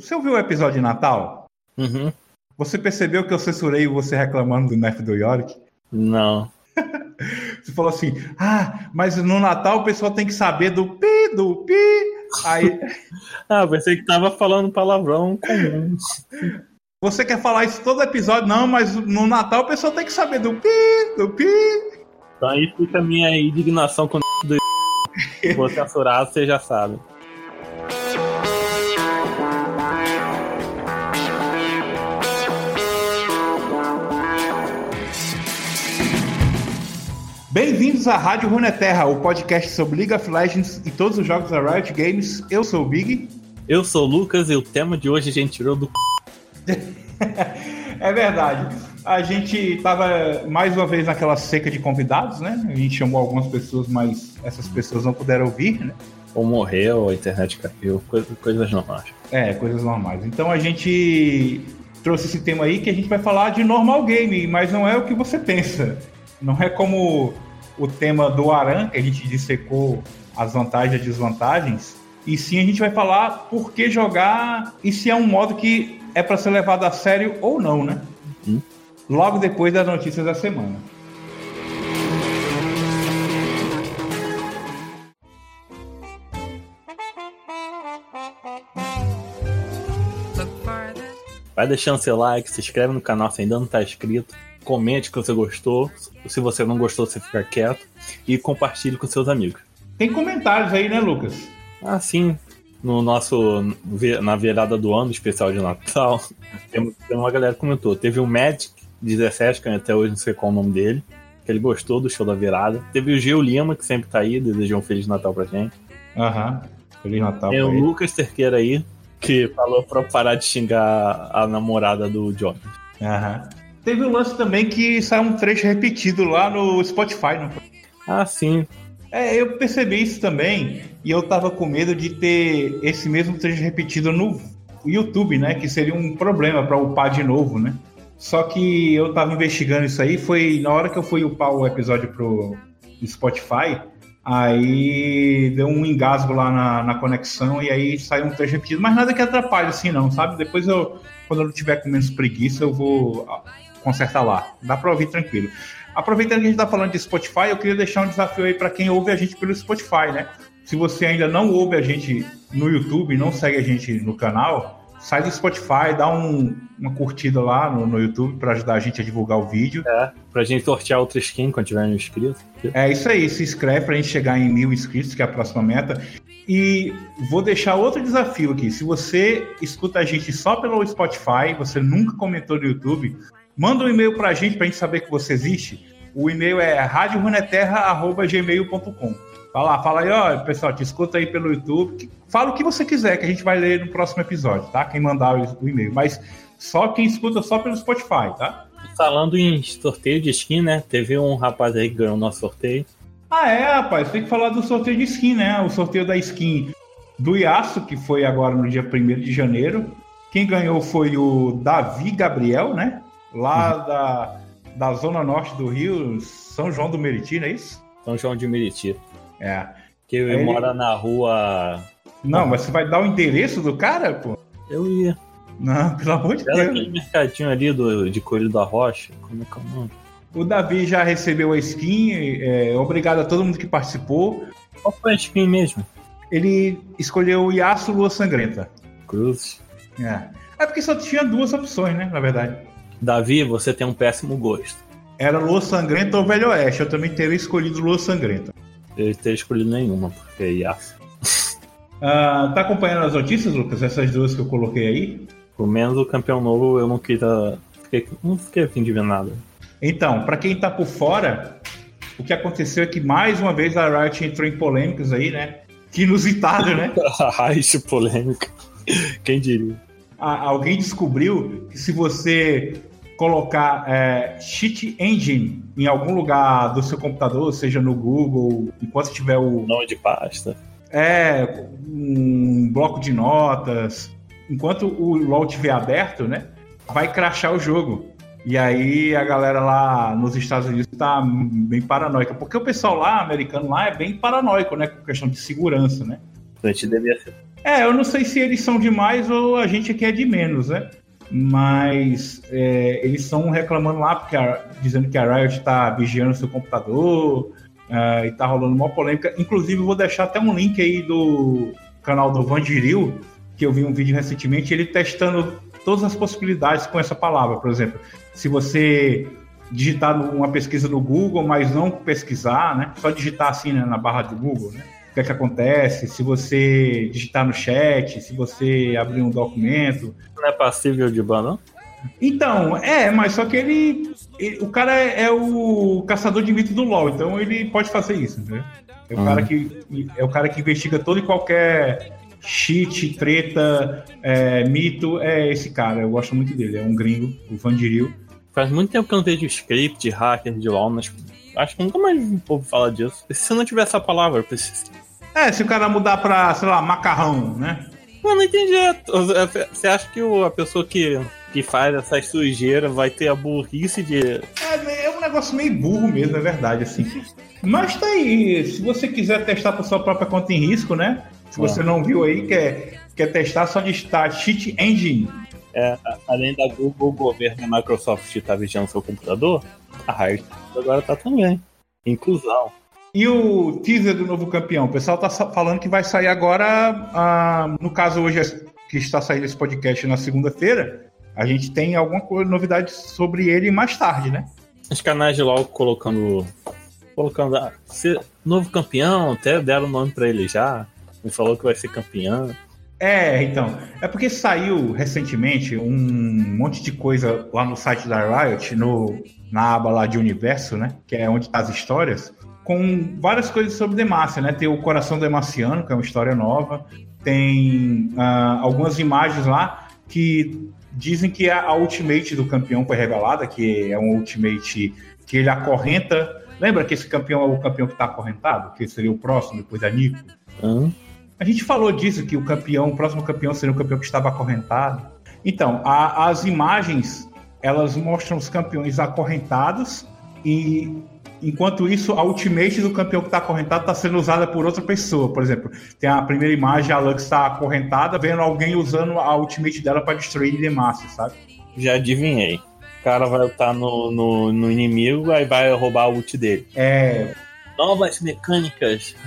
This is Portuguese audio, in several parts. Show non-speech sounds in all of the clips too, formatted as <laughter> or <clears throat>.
Você ouviu o episódio de Natal? Uhum. Você percebeu que eu censurei você reclamando do nerf do Yorick? Não. <laughs> Você falou assim, ah, mas no Natal o pessoal tem que saber do pi, do pi. Aí, <laughs> Ah, pensei que tava falando palavrão comum. <laughs> você quer falar isso todo episódio? Não, mas no Natal o pessoal tem que saber do pi, do pi. Então aí fica a minha indignação com o do Vou censurar, você já sabe. Bem-vindos à Rádio Runeterra, o podcast sobre League of Legends e todos os jogos da Riot Games. Eu sou o Big. Eu sou o Lucas e o tema de hoje a gente tirou do <laughs> É verdade. A gente tava mais uma vez naquela seca de convidados, né? A gente chamou algumas pessoas, mas essas pessoas não puderam ouvir, né? ou morreu, ou a internet caiu, coisa- coisas normais. É, coisas normais. Então a gente trouxe esse tema aí que a gente vai falar de normal game, mas não é o que você pensa. Não é como o tema do Aran, que a gente dissecou as vantagens e desvantagens. E sim a gente vai falar por que jogar e se é um modo que é para ser levado a sério ou não, né? Hum. Logo depois das notícias da semana. Vai deixando seu like, se inscreve no canal se ainda não tá inscrito, comente que você gostou, se você não gostou você fica quieto e compartilhe com seus amigos. Tem comentários aí, né, Lucas? Assim, no nosso na virada do ano especial de Natal, <laughs> tem, uma galera que comentou. Teve o Magic 17, que até hoje não sei qual é o nome dele, que ele gostou do show da virada. Teve o Gil Lima, que sempre tá aí, desejou um Feliz Natal pra gente. Aham. Feliz Natal. Tem o ele. Lucas Terqueira aí, que falou pra parar de xingar a namorada do John. Aham. Teve um lance também que saiu um trecho repetido lá no Spotify, não foi? Ah, sim. É, eu percebi isso também e eu tava com medo de ter esse mesmo trecho repetido no YouTube, né? Que seria um problema para upar de novo, né? Só que eu tava investigando isso aí, foi na hora que eu fui upar o episódio pro Spotify, aí deu um engasgo lá na, na conexão e aí saiu um trecho repetido, mas nada que atrapalhe assim não, sabe? Depois eu, quando eu tiver com menos preguiça, eu vou consertar lá. Dá pra ouvir tranquilo. Aproveitando que a gente tá falando de Spotify, eu queria deixar um desafio aí para quem ouve a gente pelo Spotify, né? Se você ainda não ouve a gente no YouTube, não segue a gente no canal, sai do Spotify, dá um- uma curtida lá no, no YouTube para ajudar a gente a divulgar o vídeo. É, pra gente sortear outra skin quando tiver inscrito. É isso aí, se inscreve pra gente chegar em mil inscritos, que é a próxima meta. E vou deixar outro desafio aqui. Se você escuta a gente só pelo Spotify, você nunca comentou no YouTube, manda um e-mail pra gente pra gente saber que você existe. O e-mail é radioruneterra.gmail.com. Vai lá, fala aí, ó, pessoal, te escuta aí pelo YouTube. Fala o que você quiser, que a gente vai ler no próximo episódio, tá? Quem mandar o e-mail. Mas só quem escuta só pelo Spotify, tá? Falando em sorteio de skin, né? Teve um rapaz aí que ganhou o nosso sorteio. Ah, é, rapaz, tem que falar do sorteio de skin, né? O sorteio da skin do Yasuo, que foi agora no dia 1 de janeiro. Quem ganhou foi o Davi Gabriel, né? Lá da, da zona norte do Rio, São João do Meriti, não é isso? São João de Meriti. É. Que Ele- mora na rua. Não, mas você vai dar o endereço do cara, pô? Eu ia. Não, <laughs> pelo amor de Era Deus. aquele mercadinho ali do, de Coelho da Rocha. Como é que é o nome? O Davi já recebeu a skin, é, obrigado a todo mundo que participou. Qual foi a skin mesmo? Ele escolheu o Yasuo Lua Sangrenta. Cruzes. É. é porque só tinha duas opções, né? Na verdade. Davi, você tem um péssimo gosto. Era Lua Sangrenta ou Velho Oeste. Eu também teria escolhido Lua Sangrenta. Eu teria escolhido nenhuma, porque é Yasuo. <laughs> Ah, tá acompanhando as notícias, Lucas? Essas duas que eu coloquei aí? Pelo menos o campeão novo eu não queria. Fiquei, não fiquei afim de ver nada. Então, para quem tá por fora, o que aconteceu é que mais uma vez a Riot entrou em polêmicas aí, né? Que inusitado, né? <laughs> Raiz polêmica. Quem diria? Alguém descobriu que se você colocar é, cheat engine em algum lugar do seu computador, seja no Google, enquanto tiver o Nome de pasta. É, um bloco de notas. Enquanto o LoL estiver aberto, né? Vai crashar o jogo. E aí a galera lá nos Estados Unidos tá bem paranoica. Porque o pessoal lá, americano lá, é bem paranoico, né? Com questão de segurança, né? A gente devia ser. É, eu não sei se eles são demais ou a gente aqui é de menos, né? Mas é, eles estão reclamando lá, porque a, dizendo que a Riot está vigiando seu computador uh, e tá rolando uma polêmica. Inclusive, vou deixar até um link aí do canal do Vandiril, que eu vi um vídeo recentemente, ele testando todas as possibilidades com essa palavra. Por exemplo, se você digitar uma pesquisa no Google, mas não pesquisar, né? Só digitar assim né, na barra do Google, né? O que é que acontece? Se você digitar no chat, se você abrir um documento. Não é passível de ban, não? Então, é, mas só que ele, ele, O cara é, é, o caçador de mito do LoL, então ele pode fazer isso, entendeu? É o, uhum. cara que, é o cara que investiga todo e qualquer cheat, treta, é, mito. É esse cara, eu gosto muito dele. É um gringo, o Vandiril. Faz muito tempo que eu não vejo script, hacker de LoL, mas acho que nunca mais um povo falar disso. Se não tiver essa palavra, eu preciso. É, se o cara mudar pra, sei lá, macarrão, né? Eu não entendi. Você acha que a pessoa que, que faz essa sujeira vai ter a burrice de. É, é um negócio meio burro mesmo, é verdade, assim. Mas tá aí. Se você quiser testar por sua própria conta em risco, né? Se você não viu aí, quer, quer testar, só de estar Cheat Engine. É, além da Google, o governo e a Microsoft está vigiando seu computador, a Riot agora tá também. Inclusão. E o teaser do novo campeão? O pessoal tá falando que vai sair agora, ah, no caso hoje que está saindo esse podcast na segunda-feira, a gente tem alguma novidade sobre ele mais tarde, né? Os canais de LoL colocando colocando ah, novo campeão, até deram o nome para ele já. Me falou que vai ser campeão. É, então. É porque saiu recentemente um monte de coisa lá no site da Riot, no, na aba lá de universo, né? Que é onde tá as histórias, com várias coisas sobre Demacia, né? Tem o Coração Demaciano, que é uma história nova. Tem uh, algumas imagens lá que dizem que a, a ultimate do campeão foi revelada, que é um ultimate que ele acorrenta. Lembra que esse campeão é o campeão que está acorrentado? Que seria o próximo, depois da Nico? Hum. A gente falou disso, que o campeão, o próximo campeão seria o campeão que estava acorrentado. Então, a, as imagens, elas mostram os campeões acorrentados e enquanto isso, a ultimate do campeão que está acorrentado está sendo usada por outra pessoa. Por exemplo, tem a primeira imagem, a Lux está acorrentada, vendo alguém usando a ultimate dela para destruir Demacia, sabe? Já adivinhei. O cara vai estar no, no, no inimigo, aí vai roubar a ult dele. É. Novas mecânicas. <laughs>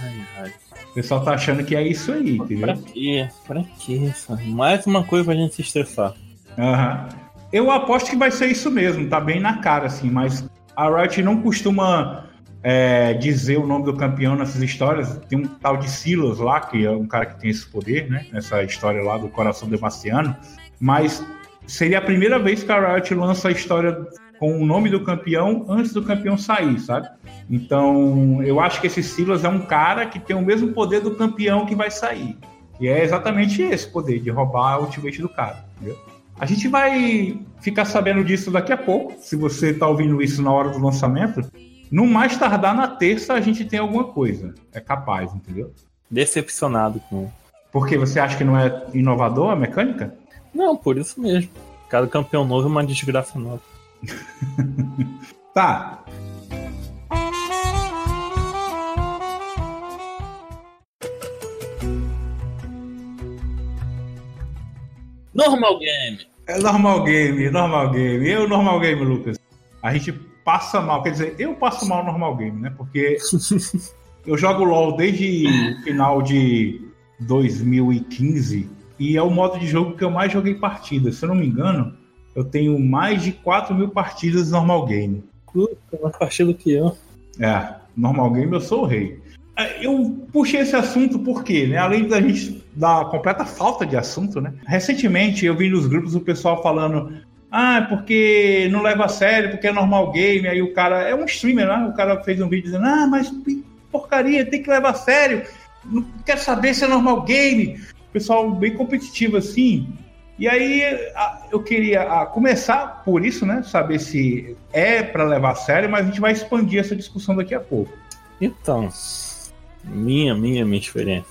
Ai, ai. O pessoal tá achando que é isso aí, entendeu? Pra quê? Pra quê? Mais uma coisa pra gente se estressar. Aham. Uhum. Eu aposto que vai ser isso mesmo, tá bem na cara, assim, mas a Riot não costuma é, dizer o nome do campeão nessas histórias. Tem um tal de Silas lá, que é um cara que tem esse poder, né? Nessa história lá do Coração Demaciano. Mas seria a primeira vez que a Riot lança a história com o nome do campeão antes do campeão sair, sabe? Então, eu acho que esse Silas é um cara que tem o mesmo poder do campeão que vai sair. E é exatamente esse poder, de roubar o ultimate do cara, entendeu? A gente vai ficar sabendo disso daqui a pouco, se você está ouvindo isso na hora do lançamento. No mais tardar na terça a gente tem alguma coisa. É capaz, entendeu? Decepcionado com. Porque você acha que não é inovador a mecânica? Não, por isso mesmo. Cada campeão novo é uma desgraça nova. <laughs> tá. Normal game. É normal game, normal game. Eu, normal game, Lucas. A gente passa mal, quer dizer, eu passo mal no normal game, né? Porque <laughs> eu jogo LOL desde o final de 2015 e é o modo de jogo que eu mais joguei partidas. Se eu não me engano, eu tenho mais de 4 mil partidas normal game. Puta, mais partida que eu. É, normal game eu sou o rei. É, eu puxei esse assunto porque, né, além da gente da completa falta de assunto, né? Recentemente eu vi nos grupos o pessoal falando ah, porque não leva a sério, porque é normal game, aí o cara é um streamer, né? O cara fez um vídeo dizendo: "Ah, mas porcaria, tem que levar a sério. Não quer saber se é normal game". Pessoal bem competitivo assim. E aí eu queria começar por isso, né? Saber se é para levar a sério, mas a gente vai expandir essa discussão daqui a pouco. Então, minha, minha, minha experiência.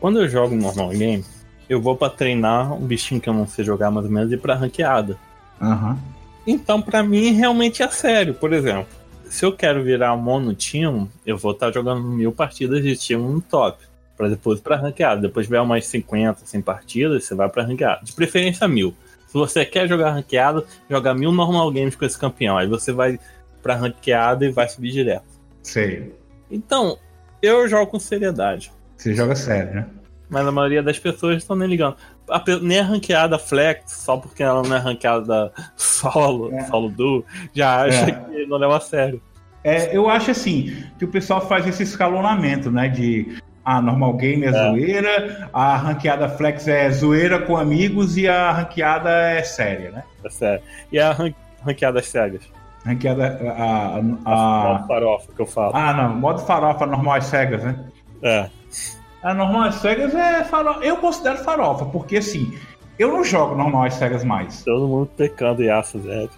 Quando eu jogo normal game, eu vou para treinar um bichinho que eu não sei jogar mais ou menos e para ranqueada. Uhum. Então, para mim, realmente é sério. Por exemplo, se eu quero virar mono team, eu vou estar tá jogando mil partidas de team no top. Pra depois pra ranqueada. Depois tiver umas 50, 100 partidas, você vai pra ranqueada. De preferência mil. Se você quer jogar ranqueado, joga mil normal games com esse campeão. Aí você vai pra ranqueada e vai subir direto. Sei. Então, eu jogo com seriedade. Você joga sério, né? Mas a maioria das pessoas estão nem ligando. A nem a ranqueada flex, só porque ela não é ranqueada <laughs> solo, É. solo duo, já acha É. que não leva a sério. É, eu acho assim, que o pessoal faz esse escalonamento, né? De a normal game é, É. zoeira, a ranqueada flex é zoeira com amigos e a ranqueada é séria, né? É sério. E a ran- ranqueada cegas? Ranqueada. A, A, a, a farofa que eu falo. ah, não, modo farofa normal às cegas, né? É. A normal às cegas é farofa. Eu considero farofa, porque assim, eu não jogo normal às cegas mais. Todo mundo pecando e aço, Zé.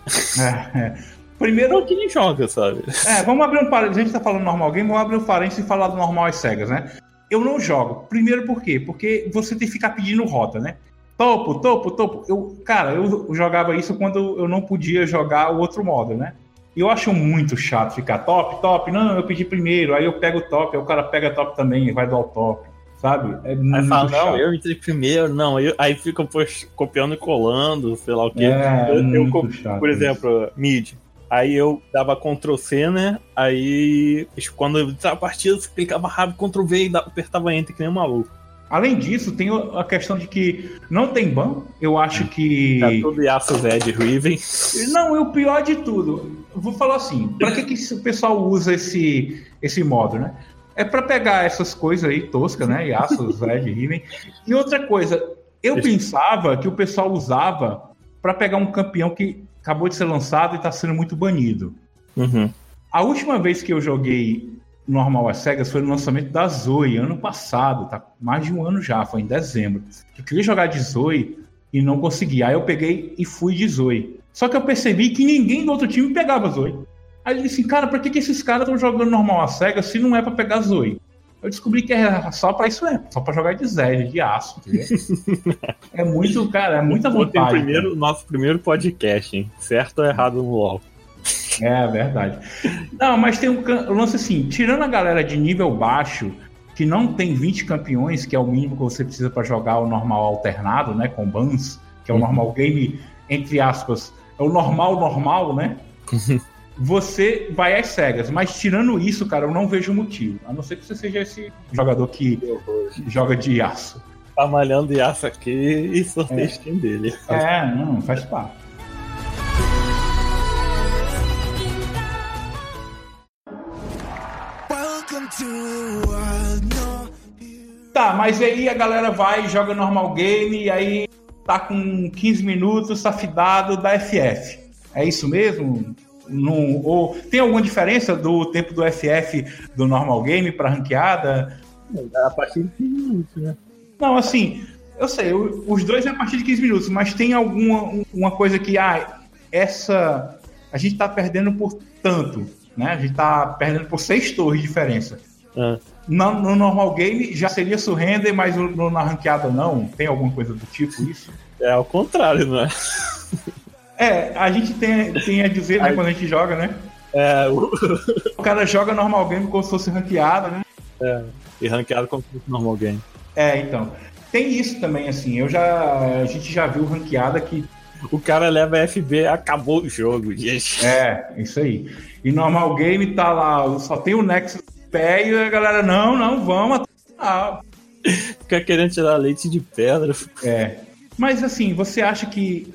É, é. Primeiro, Não, quem joga, sabe? É, vamos abrir um parênteses. A gente tá falando normal game, vamos abrir um parênteses e falar do normal às cegas, né? Eu não jogo. Primeiro por quê? Porque você tem que ficar pedindo rota, né? Topo, topo, topo. Eu, cara, eu jogava isso quando eu não podia jogar o outro modo, né? E eu acho muito chato ficar top, top. Não, eu pedi primeiro, aí eu pego o top, aí o cara pega top também e vai dar o top, sabe? É Aí muito fala, chato. não, eu entrei primeiro, não, eu- aí fica pois, copiando e colando, sei lá o quê. É, eu, eu por isso. exemplo, mid. Aí eu dava Ctrl C, né? Aí quando eu entrava a partida, você clicava rápido, Ctrl V e apertava Enter que nem um maluco. Além disso, tem a questão de que não tem ban. Eu acho que. Tá tudo Yasuo Zed Riven. Não, e o pior de tudo, vou falar assim, pra que, que o pessoal usa esse, esse modo, né? É pra pegar essas coisas aí toscas, né? Yasuo, Zed, <laughs> Riven. E outra coisa, eu pensava que o pessoal usava pra pegar um campeão que acabou de ser lançado e tá sendo muito banido. Uhum. A última vez que eu joguei normal às cegas foi no lançamento da Zoe, ano passado, tá? Mais de um ano já, foi em dezembro. Eu queria jogar de Zoe e não consegui. Aí eu peguei e fui de Zoe. Só que eu percebi que ninguém do outro time pegava Zoe. Aí eu disse assim, cara, pra que, que esses caras estão jogando normal às cegas se não é pra pegar Zoe? Eu descobri que é só pra isso é, só pra jogar de Zed, de aço. entendeu? é muito, cara, é muita vontade. primeiro, nosso primeiro podcast, hein? Certo ou errado no LoL? É verdade. Não, mas tem um lance assim, tirando a galera de nível baixo, que não tem 20 campeões, que é o mínimo que você precisa para jogar o normal alternado, né, com bans, que é o Uhum. normal game, entre aspas, é o normal normal, né? <laughs> Você vai às cegas, mas tirando isso, cara, eu não vejo motivo. A não ser que você seja esse jogador que joga de aço. Tá malhando Yasuo aqui e sorteio Steam dele. É, não, faz parte. Tá, mas aí a galera vai, joga normal game e aí tá com 15 minutos, safidado da FF. É isso mesmo? Não, ou tem alguma diferença do tempo do FF do normal game para ranqueada? A partir de 15 minutos, né? Não, assim, eu sei, o- os dois é a partir de 15 minutos, mas tem alguma um- uma coisa que, ah, essa. A gente tá perdendo por tanto, né? A gente tá perdendo por seis torres de diferença. Ah, No, no normal game já seria surrender, mas no, na ranqueada não? Tem alguma coisa do tipo isso? é ao contrário, não é? É, a gente tem, tem a dizer, né, quando a gente joga, né? É, o... O cara joga normal game como se fosse ranqueada, né? é, e ranqueado como se fosse normal game. É, então. Tem isso também, assim. Eu já. A gente já viu ranqueada que. O cara leva FB, acabou o jogo, gente. É, isso aí. E normal game tá lá, só tem o Nexus pé e a galera, não, não, vamos. Ah, Fica querendo tirar leite de pedra. É. Mas assim, você acha que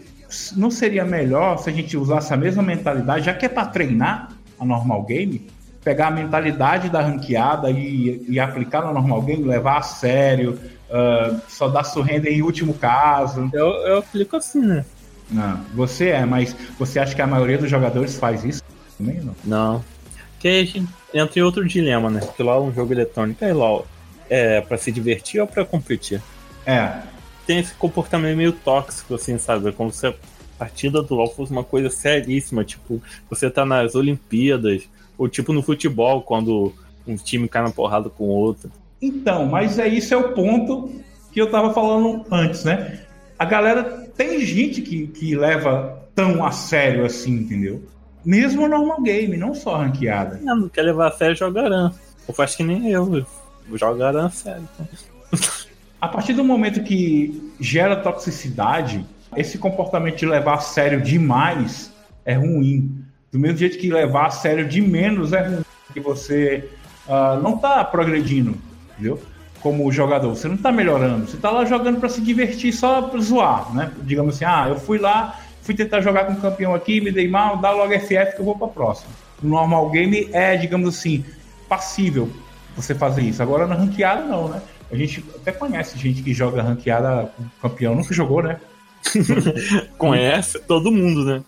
não seria melhor se a gente usasse a mesma mentalidade, já que é para treinar a normal game, pegar a mentalidade da ranqueada e, e aplicar no normal game, levar a sério, ah, só dar surrender em último caso? Eu, eu aplico assim, né? Não, você é, mas você acha que a maioria dos jogadores faz isso também? Não? Não. Que aí a gente entra em outro dilema, né? Que LOL é um jogo eletrônico. Aí LOL é pra se divertir ou pra competir? É, Tem esse comportamento meio tóxico, assim, sabe? É Como se a partida do LOL fosse uma coisa seríssima. Tipo, você tá nas Olimpíadas, ou tipo no futebol, quando um time cai na porrada com o outro. Então, mas é isso é o ponto que eu tava falando antes, né? A galera tem gente que, que leva tão a sério assim, entendeu? Mesmo no normal game, não só ranqueada. Ah, Não quer levar a sério jogarão. Ou faz que nem eu. jogaram a sério. A partir do momento que gera toxicidade, esse comportamento de levar a sério demais é ruim. Do mesmo jeito que levar a sério de menos é ruim, porque você uh, não está progredindo, entendeu? Como jogador, você não está melhorando, você está lá jogando para se divertir, só para zoar, né? Digamos assim, ah, eu fui lá, fui tentar jogar com um campeão aqui, me dei mal, dá logo FF que eu vou para próxima. No normal game é, digamos assim, passível você fazer isso. Agora na ranqueada não, né? A gente até conhece gente que joga ranqueada com campeão, nunca jogou, né? <laughs> conhece todo mundo, né?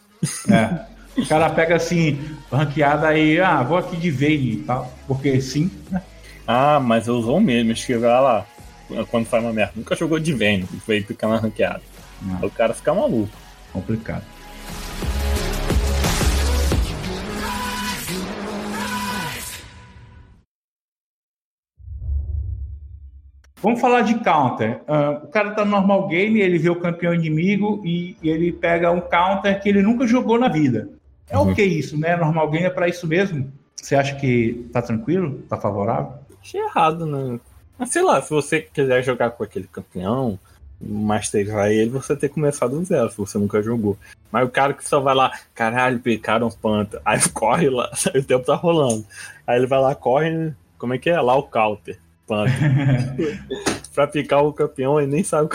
É. O cara pega assim, ranqueada aí, ah, vou aqui de Vayne e tal, porque sim, né? Ah, mas eu usou mesmo, escrever lá, quando faz uma merda, nunca jogou de Vayne, foi ficar na ranqueada. Ah. O cara fica maluco. Complicado. Vamos falar de counter. Uh, o cara tá no normal game, ele vê o campeão inimigo e, e, ele pega um counter que ele nunca jogou na vida. É uhum. o que isso, né? Normal game é para isso mesmo? Você acha que tá tranquilo? Tá favorável? Achei errado, né? Mas sei lá, se você quiser jogar com aquele campeão, masterizar ele, você ter começado do zero, se você nunca jogou. Mas o cara que só vai lá, caralho, picaram panta, <laughs> aí corre lá, <laughs> o tempo tá rolando. Aí ele vai lá, corre, como é que é? Lá o counter espanto. <laughs> pra picar o campeão, ele nem sabe.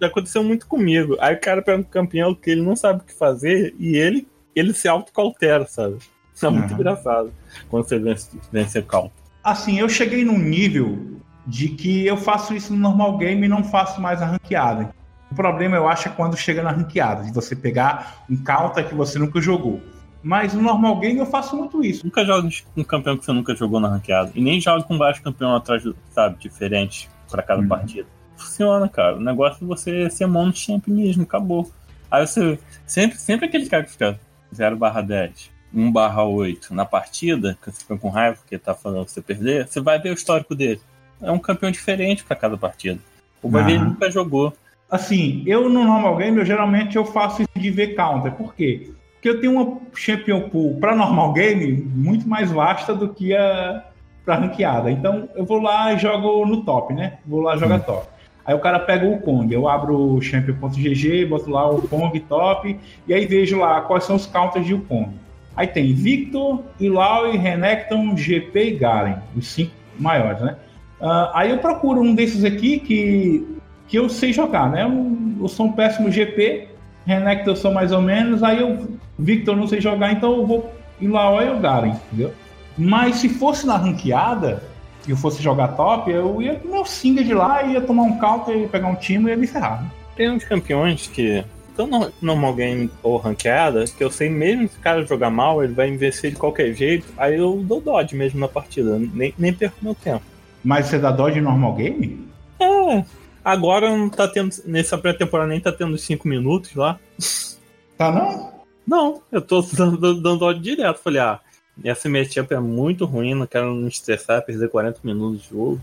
Já aconteceu muito comigo. Aí o cara pega um campeão que ele não sabe o que fazer e ele, ele se autocautera, sabe? Isso é muito uhum. engraçado quando você vence, vence cauto. Assim, eu cheguei num nível de que eu faço isso no normal game e não faço mais a ranqueada. O problema, eu acho, é quando chega na ranqueada, de você pegar um counter que você nunca jogou. Mas no normal game eu faço muito isso. Nunca jogo com um campeão que você nunca jogou na ranqueada. E nem jogo com vários campeões atrás, sabe, diferentes para cada uhum. partida. Funciona, cara. O negócio é você ser mono champ mesmo, acabou. Aí você. Sempre, sempre aquele cara que fica 0 barra 10, 1 barra 8 na partida, que você fica com raiva porque tá falando você perder, você vai ver o histórico dele. É um campeão diferente para cada partida. O ele nunca jogou. Assim, eu no normal game, eu geralmente eu faço isso de ver counter. Por quê? Porque eu tenho uma Champion Pool para normal game muito mais vasta do que a para ranqueada. Então eu vou lá e jogo no top, né? Vou lá jogar hum. top. Aí o cara pega o Kong, eu abro o champion.gg, boto lá o Kong top, e aí vejo lá quais são os counters de o Kong. Aí tem Victor, Ilau, Renekton, GP e Garen, os cinco maiores, né? Uh, aí eu procuro um desses aqui que, que eu sei jogar, né? Eu, eu sou um péssimo GP, Renekton eu sou mais ou menos, aí eu Victor não sei jogar, então eu vou ir lá ou o Garen, entendeu? Mas se fosse na ranqueada e eu fosse jogar top, eu ia com meu Singa de lá, ia tomar um counter, ia pegar um time e ia me ferrar. Né? Tem uns campeões que estão no normal game ou ranqueada, que eu sei mesmo se o cara jogar mal, ele vai investir de qualquer jeito, aí eu dou dodge mesmo na partida, nem, nem perco meu tempo. Mas você dá dodge normal game? É. Agora não tá tendo. Nessa pré-temporada nem tá tendo 5 minutos lá. Tá não? Não, eu tô <laughs> dando, dando direto. Falei, ah, essa matchup é muito ruim, não quero me estressar, perder 40 minutos de jogo.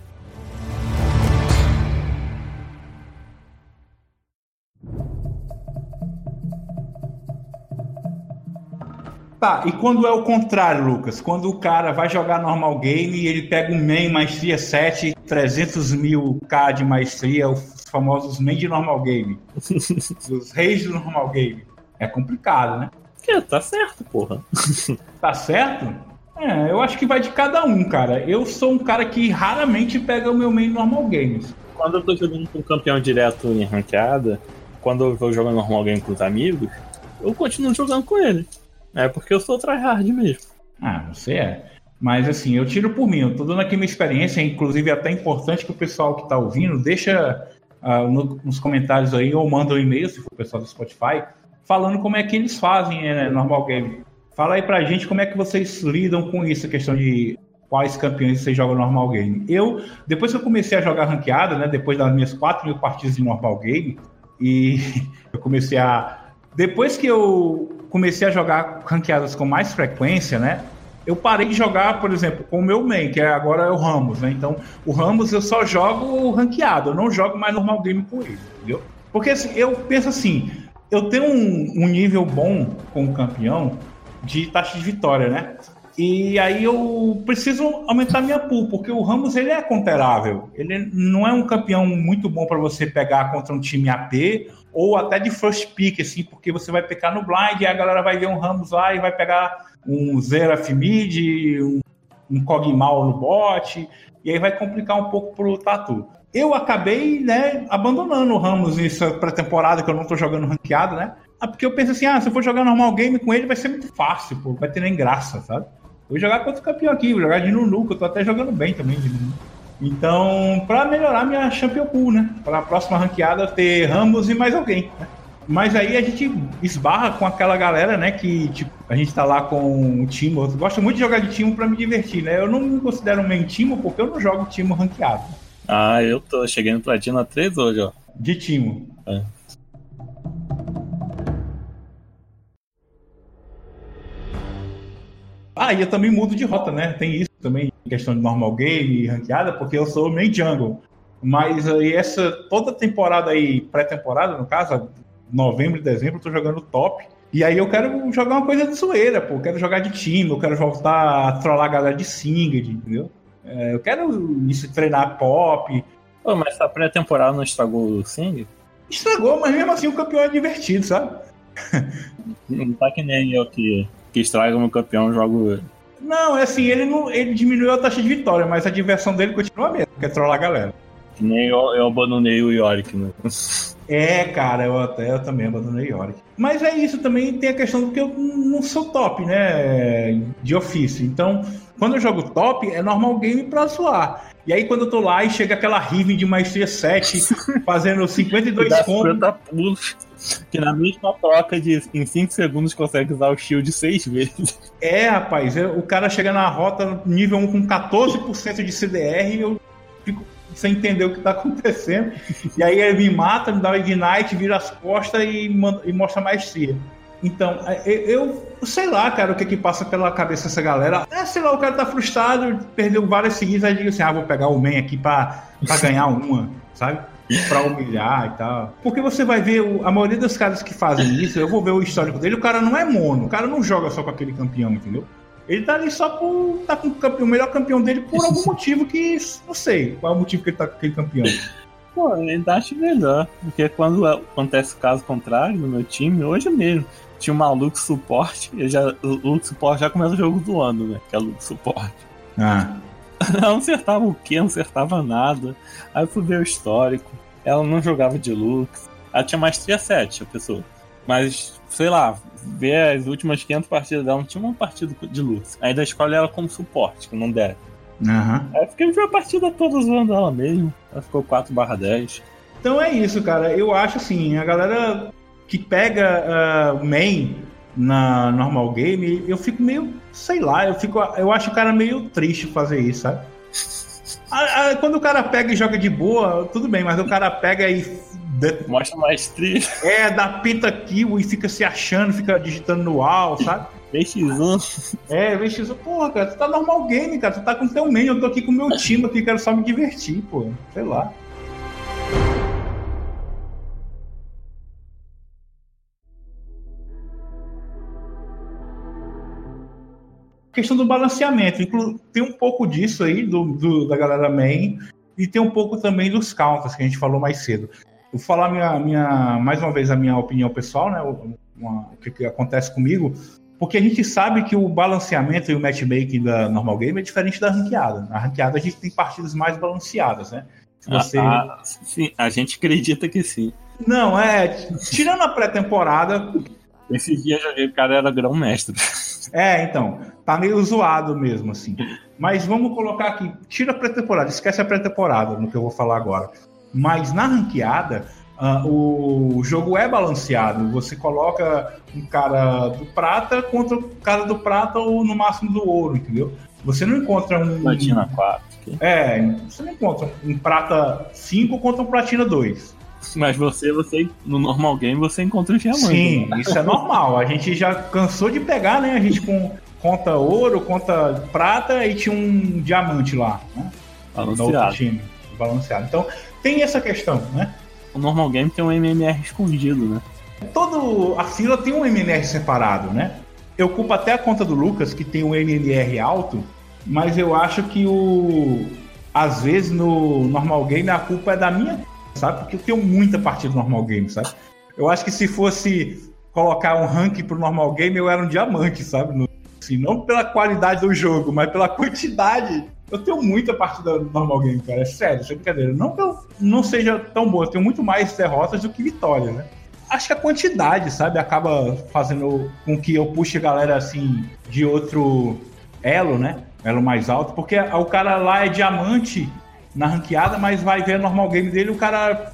Tá, e quando é o contrário, Lucas? Quando o cara vai jogar normal game e ele pega um main maestria 7, 300 mil K de maestria, os famosos main de normal game. <laughs> os reis do normal game. É complicado, né? Que, tá certo, porra. <laughs> tá certo? É, eu acho que vai de cada um, cara. Eu sou um cara que raramente pega o meu main normal games. Quando eu tô jogando com um campeão direto em ranqueada, quando eu vou jogando normal game com os amigos, eu continuo jogando com ele. É porque eu sou tryhard mesmo. Ah, você é. Mas assim, eu tiro por mim, eu tô dando aqui minha experiência, inclusive é até importante que o pessoal que tá ouvindo deixa uh, no, nos comentários aí ou manda um e-mail, se for o pessoal do Spotify, falando como é que eles fazem né, normal game. Fala aí pra gente como é que vocês lidam com isso, a questão de quais campeões vocês jogam normal game. Eu, depois que eu comecei a jogar ranqueada, né, depois das minhas 4 mil partidas de normal game, e <laughs> eu comecei a. Depois que eu comecei a jogar ranqueadas com mais frequência, né? Eu parei de jogar, por exemplo, com o meu main, que é agora é o Ramos, né? Então, o Ramos eu só jogo ranqueado, eu não jogo mais normal game com ele, entendeu? Porque assim, eu penso assim, eu tenho um, um nível bom com o campeão de taxa de vitória, né? E aí eu preciso aumentar minha pool, porque o Ramos ele é conterável. Ele não é um campeão muito bom para você pegar contra um time AP ou até de first pick, assim, porque você vai pegar no blind e a galera vai ver um Ramos lá e vai pegar um Zeraf mid, um, um Kog'Maw no bot, e aí vai complicar um pouco pro Tatu. Eu acabei, né, abandonando o Ramos nessa pré-temporada que eu não tô jogando ranqueado, né? Ah, Porque eu penso assim, ah, se eu for jogar normal game com ele vai ser muito fácil, pô, vai ter nem graça, sabe? Vou jogar contra o campeão aqui, vou jogar de Nunu, que eu tô até jogando bem também de Nunu. Então, para melhorar minha Champion Pool, né? Para a próxima ranqueada ter Ramos e mais alguém, né? Mas aí a gente esbarra com aquela galera, né? Que tipo, a gente tá lá com o Timo. Eu gosto muito de jogar de Timo para me divertir, né? Eu não me considero main Timo porque eu não jogo Timo ranqueado. Ah, eu tô cheguei no Platina 3 hoje, ó. De Timo. É. Ah, e eu também mudo de rota, né? Tem isso também, questão de normal game e ranqueada, porque eu sou main jungle. Mas aí essa toda temporada aí, pré-temporada, no caso, novembro e dezembro, eu tô jogando top. E aí eu quero jogar uma coisa de zoeira, pô. Eu quero jogar de time, eu quero voltar a trollar a galera de Singed, entendeu? É, eu quero isso, treinar pop. Pô, mas essa pré-temporada não estragou o Sing? Estragou, mas mesmo assim o campeão é divertido, sabe? Não tá que nem eu que, que estraga meu campeão, jogo. Não, é assim, ele não, ele diminuiu a taxa de vitória, mas a diversão dele continua a mesma, que é trollar a galera. Que nem eu, eu abandonei o Yorick, né? <laughs> É, cara, eu até eu também abandonei Yorick. Mas é isso, também tem a questão do que eu não sou top, né? De ofício. Então, quando eu jogo top, é normal game pra zoar. E aí, quando eu tô lá e chega aquela Riven de maestria 7, <laughs> fazendo 52 Dá combos. 50 pulos. Que na mesma troca de em 5 segundos consegue usar o shield 6 vezes. É, rapaz, é, o cara chega na rota nível 1 com 14% de CDR e eu fico sem entender o que tá acontecendo. E aí ele me mata, me dá o ignite, vira as costas e, manda- e mostra maestria. Então, é, eu, sei lá, cara, o que que passa pela cabeça dessa galera. É, sei lá, o cara tá frustrado, perdeu várias seguidas, aí diga assim, ah, vou pegar o main aqui pra, pra ganhar uma, sabe? Pra humilhar e tal. Porque você vai ver, a maioria dos caras que fazem isso, eu vou ver o histórico dele, o cara não é mono, o cara não joga só com aquele campeão, entendeu? Ele tá ali só por. tá com o, campeão, o melhor campeão dele por algum motivo que. não sei qual é o motivo que ele tá com aquele campeão. Pô, ainda acho melhor. Porque quando acontece o caso contrário no meu time, hoje mesmo, tinha uma Lux suporte, eu já, o Lux suporte já começa o jogo do ano, né? Que é Lux suporte. Ah. <laughs> Ela não acertava o que, não acertava nada. Aí eu fui ver o histórico. Ela não jogava de Lux. Ela tinha maestria 7, a pessoa. Mas, sei lá, ver as últimas 500 partidas dela, não tinha uma partida de Lux. Aí da escola ela como suporte, que não der. Aham. Aí eu fiquei a partida toda zoando ela mesmo. Ela ficou 4 10. Então é isso, cara. Eu acho assim, a galera que pega ah, main na normal game, eu fico meio, sei lá, eu fico, eu acho o cara meio triste fazer isso, sabe? Ah, ah, Quando o cara pega e joga de boa, tudo bem, mas o cara pega e Mostra maestria. é, dá penta kill e fica se achando, fica digitando no AL, sabe? BX1. É, VX, porra, cara, tu tá normal game, cara, tu tá com teu main, eu tô aqui com o meu time aqui, quero só me divertir, pô, sei lá. Questão do balanceamento, tem um pouco disso aí, do, do- da galera main, e tem um pouco também dos counters, que a gente falou mais cedo. Vou falar minha, minha, mais uma vez a minha opinião pessoal, né, o- que, que acontece comigo, porque a gente sabe que o balanceamento e o matchmaking da normal game é diferente da ranqueada. Na ranqueada a gente tem partidas mais balanceadas, né? Se você... Ah, ah, sim, a gente acredita que sim. Não, é. Tirando a pré-temporada. Esses dias eu joguei, o cara era grão-mestre. É, então. Tá meio zoado mesmo, assim. Mas vamos colocar aqui. Tira a pré-temporada, esquece a pré-temporada no que eu vou falar agora. Mas na ranqueada, ah, o jogo é balanceado. Você coloca um cara do prata contra o cara do prata ou no máximo do ouro, entendeu? Você não encontra um. Platina 4. aqui. É, você não encontra um prata 5 contra um platina 2. Mas você, você, no normal game, você encontra um diamante. Sim, né? isso é normal. A gente já cansou de pegar, né? A gente com conta ouro, conta prata e tinha um diamante lá, né? No outro Balanceado. time, balanceado. Então, tem essa questão, né? O normal game tem um MMR escondido, né? Todo a fila tem um MMR separado, né? eu culpo até a conta do Lucas, que tem um MMR alto, mas eu acho que o. Às vezes no normal game a culpa é da minha, sabe? Porque eu tenho muita partida no normal game, sabe? Eu acho que se fosse colocar um rank pro normal game, eu era um diamante, sabe? No- assim, não pela qualidade do jogo, mas pela quantidade. Eu tenho muita partida no normal game, cara. É sério, sem brincadeira. Não que eu não seja tão boa, eu tenho muito mais derrotas do que vitórias, né? Acho que a quantidade, sabe, acaba fazendo com que eu puxe a galera assim de outro elo, né? Elo mais alto, porque o cara lá é diamante na ranqueada, mas vai ver o normal game dele, o cara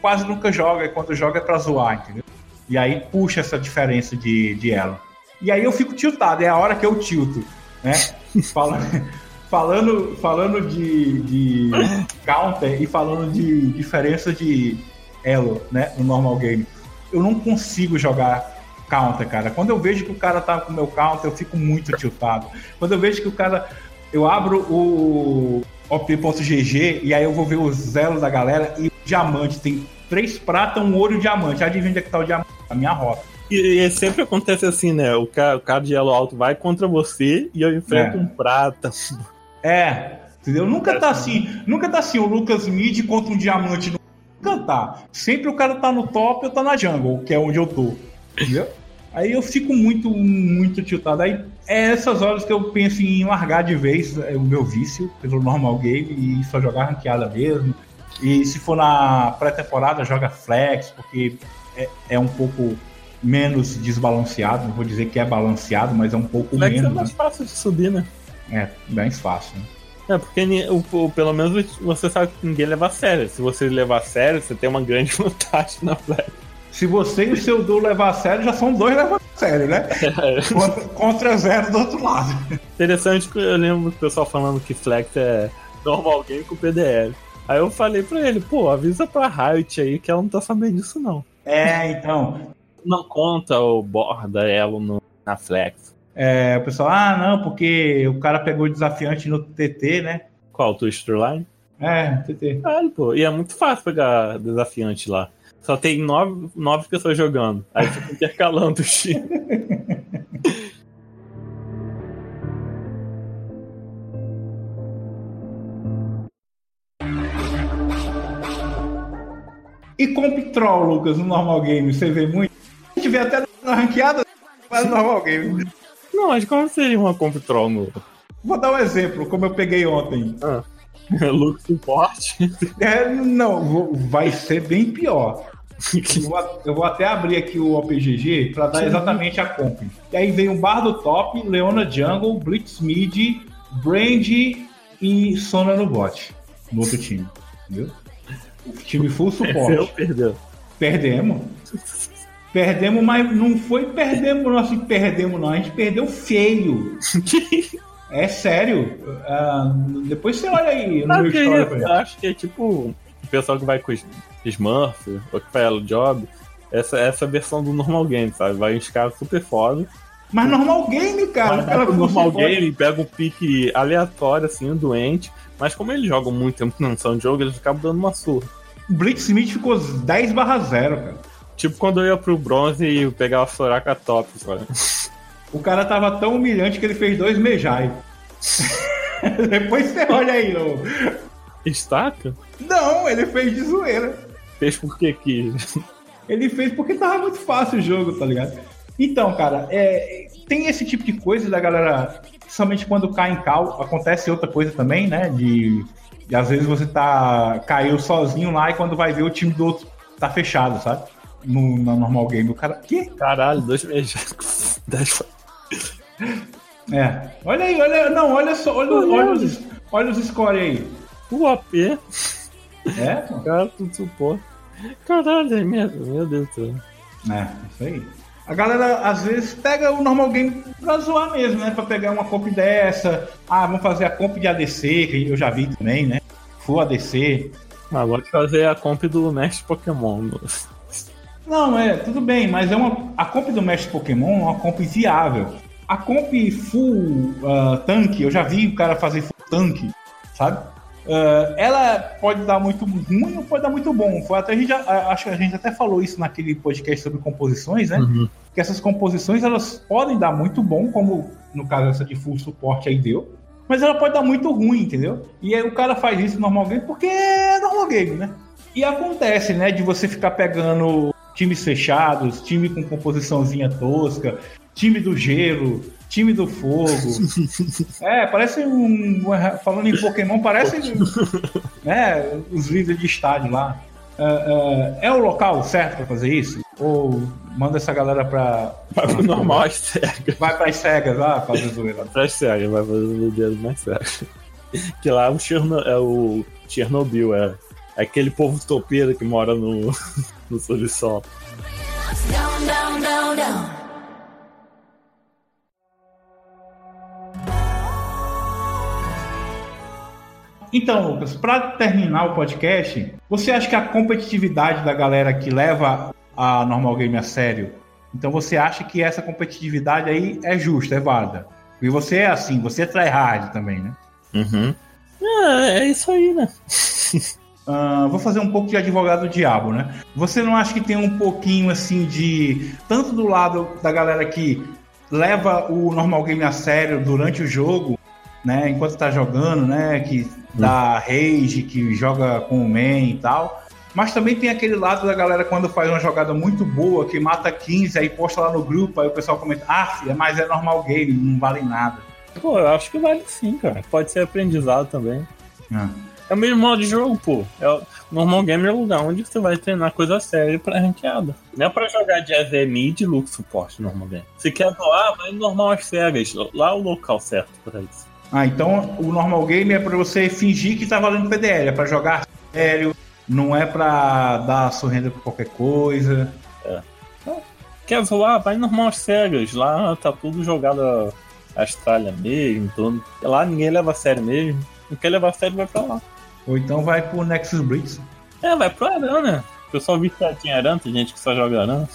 quase nunca joga, e quando joga é pra zoar, entendeu? E aí puxa essa diferença de, de elo. E aí eu fico tiltado, é a hora que eu tilto, né? <laughs> Falando, falando, falando de, de counter e falando de diferença de elo, né? No normal game. Eu não consigo jogar counter, cara. Quando eu vejo que o cara tá com o meu counter, eu fico muito tiltado. Quando eu vejo que o cara. Eu abro o op.gg e aí eu vou ver os elos da galera e o diamante tem três prata, um ouro e um diamante. Adivinha onde é que tá o diamante? A minha rota. E, e sempre acontece assim, né? O cara, o cara de elo alto vai contra você e eu enfrento É. um prata. É, entendeu? Nunca tá assim, nunca tá assim o Lucas Mid contra um diamante. Nunca tá. Sempre o cara tá no top, eu tá na jungle, que é onde eu tô. Entendeu? Aí eu fico muito, muito tiltado. Aí é essas horas que eu penso em largar de vez é, o meu vício pelo normal game e só jogar ranqueada mesmo. E se for na pré-temporada, joga flex, porque é, é um pouco menos desbalanceado. Não vou dizer que é balanceado, mas é um pouco Flex é menos. mais fácil de subir, né? né? É, mais fácil. Né? É, porque o- pelo menos você sabe que ninguém leva a sério. Se você levar a sério, você tem uma grande <laughs> vantagem na Flex. Se você e o seu duo levar a sério, já são dois levando a sério, né? <laughs> Contra, contra zero do outro lado. Interessante que eu lembro do pessoal falando que Flex é normal game com PDL. Aí eu falei pra ele, pô, avisa pra Riot aí que ela não tá sabendo disso não. É, então. Não conta o borda elo no- na Flex. É, o pessoal, ah, não, porque o cara pegou o desafiante no TT, né? Qual? Twister Line? É, TT. Claro, pô. E é muito fácil pegar desafiante lá. Só tem nove, nove pessoas jogando. Aí fica <laughs> intercalando os times. E comp troll, Lucas, no normal game, você vê muito? A gente vê até na ranqueada, mas no normal game. Não, mas como seria uma comp troll no Vou dar um exemplo, como eu peguei ontem. <laughs> Look Support? <laughs> É, não, vou- vai ser bem pior. Eu vou, eu vou até abrir aqui o OPGG para dar exatamente a comp. E aí vem o Bar do top, Leona Jungle, Blitz Mid, Brand e Sona no bot. No outro time. Entendeu? O time full suporte. perdeu. Perdemos. Perdemos, mas não foi perdemos, assim, perdemos, não. A gente perdeu feio. <laughs> É sério. Ah, depois você olha aí no meu que história. eu acho que é tipo o pessoal que vai com Smurf, ou que o job. Essa, essa versão do normal game, sabe? Vai uns caras super foda. Mas normal game, cara. Vai o cara normal game, pega um pique aleatório, assim, doente. Mas como eles jogam muito tempo na noção de jogo, eles acabam dando uma surra. O Blitz Smith ficou 10 barra 0, cara. Tipo quando eu ia pro bronze e pegava a Soraka top, sabe? <laughs> O cara tava tão humilhante que ele fez dois Mejai. <laughs> Depois você olha aí, não. Estaca? Não, ele fez de zoeira. Fez porque quis. Ele fez porque tava muito fácil o jogo, tá ligado? Então, cara, é, tem esse tipo de coisa da galera, principalmente quando cai em cal, acontece outra coisa também, né? De, de às vezes você tá caiu sozinho lá e quando vai ver o time do outro tá fechado, sabe? No, no normal game. O cara. Que? Caralho, dois meses. <laughs> Dez- É. Olha aí, olha. Não, olha só, olha, olha, os, olha os score aí. O AP, É? cara, tudo suporte. Caralho, é merda, meu Deus do céu. É, isso aí. A galera às vezes pega o normal game pra zoar mesmo, né? Pra pegar uma comp dessa. Ah, vamos fazer a comp de ADC, que eu já vi também, né? Full ADC. Ah, vou fazer a comp do Mestre Pokémon. Não, é, tudo bem, mas é uma, a comp do Mestre Pokémon é uma comp viável. A comp full ah, tanque, eu já vi o cara fazer full tanque, sabe? Uh, ela pode dar muito ruim ou pode dar muito bom. Foi até a gente acho que a gente até falou isso naquele podcast sobre composições, né? Uhum. Que essas composições elas podem dar muito bom, como no caso essa de full suporte aí deu, mas ela pode dar muito ruim, entendeu? E aí o cara faz isso no normal game porque é normal game, né? E acontece, né, de você ficar pegando times fechados, time com composiçãozinha tosca, time do gelo, time do fogo. <laughs> é, parece um. Falando em Pokémon, parece. <laughs> né, os líderes de estádio lá. Uh, uh, é o local certo para fazer isso? Ou manda essa galera pra. Vai pro normal as cegas. Vai pras cegas lá fazer zoeira. Pras cegas, vai fazer o dedo mais cegas. Que lá é o, Cherno, é o Chernobyl, é, é aquele povo topeiro que mora no, no subsolo. Down, down, down, down. Então, Lucas, para terminar o podcast, você acha que a competitividade da galera que leva a Normal Game a sério, então você acha que essa competitividade aí é justa, é válida? E você é assim, você é tryhard também, né? Uhum. É, é isso aí, né? <laughs> Uh, vou fazer um pouco de advogado do diabo, né? Você não acha que tem um pouquinho assim de. Tanto do lado da galera que leva o normal game a sério durante o jogo, né? Enquanto tá jogando, né? Que da rage, que joga com o main e tal. Mas também tem aquele lado da galera quando faz uma jogada muito boa, que mata 15, aí posta lá no grupo, aí o pessoal comenta, ah, mas é normal game, não vale nada. Pô, eu acho que vale sim, cara. Pode ser aprendizado também. Ah. É o mesmo modo de jogo, pô. É o normal game é o lugar onde você vai treinar coisa séria pra ranqueada. Não é pra jogar de AV mid e look suporte normal game. Se quer voar, vai normal as cegas. Lá é o local certo pra isso. Ah, então o normal game é para você fingir que tá valendo PDL, é para jogar sério, não é para dar surrenda por qualquer coisa. É. Quer zoar? Vai normal cegas, lá tá tudo jogado a Austrália mesmo, tudo. Lá ninguém leva a sério mesmo. Não quer levar a sério, vai pra lá. Ou então vai pro Nexus Blitz. É, vai pro Aran, né? O pessoal viu que tinha Aran, tem gente que só joga Aran.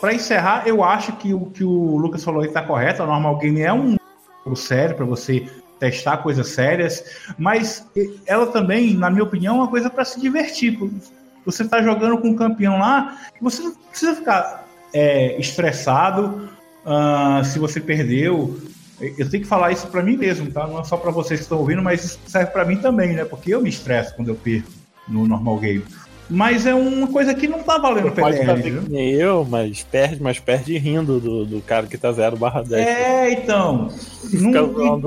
Para encerrar, eu acho que o que o Lucas falou aí tá correto. A Normal Game é um jogo sério para você testar coisas sérias, mas ela também, na minha opinião, é uma coisa para se divertir. Você tá jogando com um campeão lá, você não precisa ficar é, estressado uh, se você perdeu. Eu tenho que falar isso para mim mesmo, tá? Não é só para vocês que estão ouvindo, mas isso serve para mim também, né? Porque eu me estresso quando eu perco no normal game. Mas é uma coisa que não tá valendo PDR. Pode fazer que nem eu, mas perde, mas perde rindo do, do cara que tá 0 barra 10. É, então. não,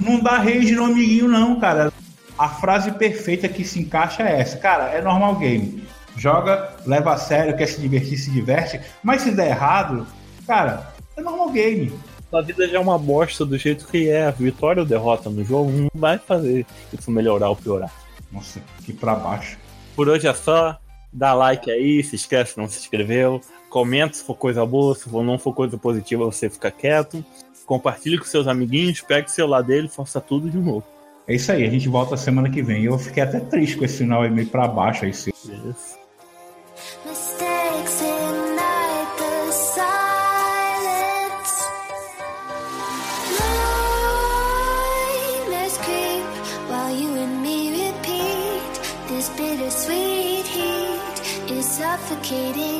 não dá rage no amiguinho, não, cara. A frase perfeita que se encaixa é essa. Cara, é normal game. Joga, leva a sério, quer se divertir, se diverte. Mas se der errado, cara, é normal game. A vida já é uma bosta do jeito que é. Vitória ou derrota no jogo não vai fazer isso melhorar ou piorar. Nossa, que pra baixo. Por hoje é só. Dá like aí, se inscreve se não se inscreveu. Comenta se for coisa boa, se for, não for coisa positiva, você fica quieto. Compartilhe com seus amiguinhos, pegue o celular dele e faça tudo de novo. É isso aí, a gente volta semana que vem. Eu fiquei até triste com esse final aí meio pra baixo aí. Isso. repeating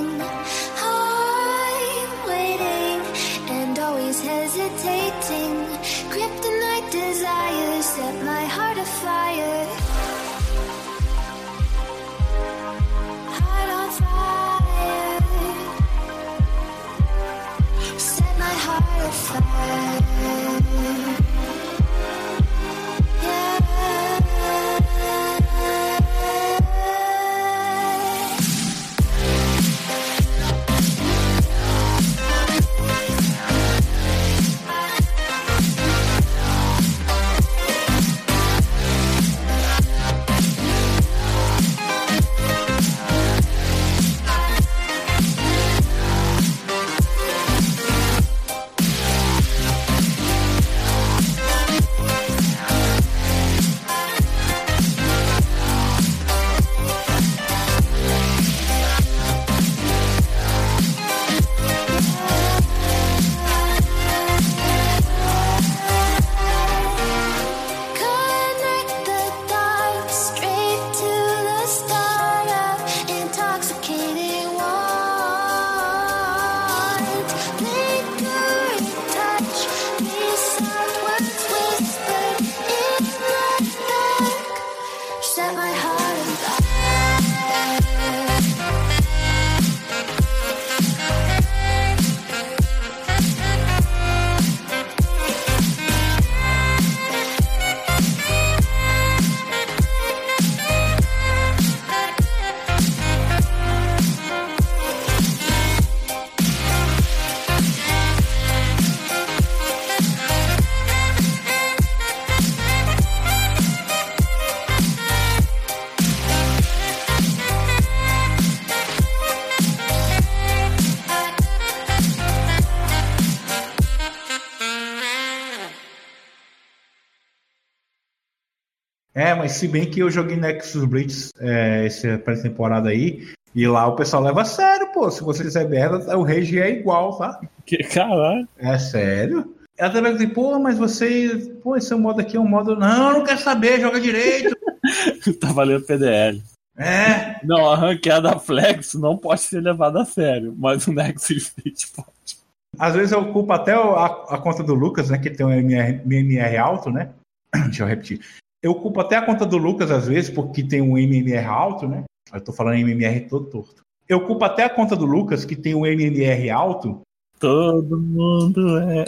mas se bem que eu joguei Nexus Blitz é, essa pré-temporada aí, e lá o pessoal leva a sério, pô. Se você fizer merda, o rage é igual, tá? Que caralho. É sério? Ela também dizer, pô, mas você. Pô, esse modo aqui é um modo. Não, não quer saber, joga direito. <laughs> tá valendo PDL. É. Não, a ranqueada Flex não pode ser levada a sério, mas o Nexus Blitz pode. Às vezes eu culpo até a, a conta do Lucas, né? Que tem um MR, MMR alto, né? <clears throat> Deixa eu repetir. Eu culpo até a conta do Lucas, às vezes, porque tem um MMR alto, né? Eu tô falando MMR todo torto. Eu culpo até a conta do Lucas, que tem um MMR alto, Todo mundo é.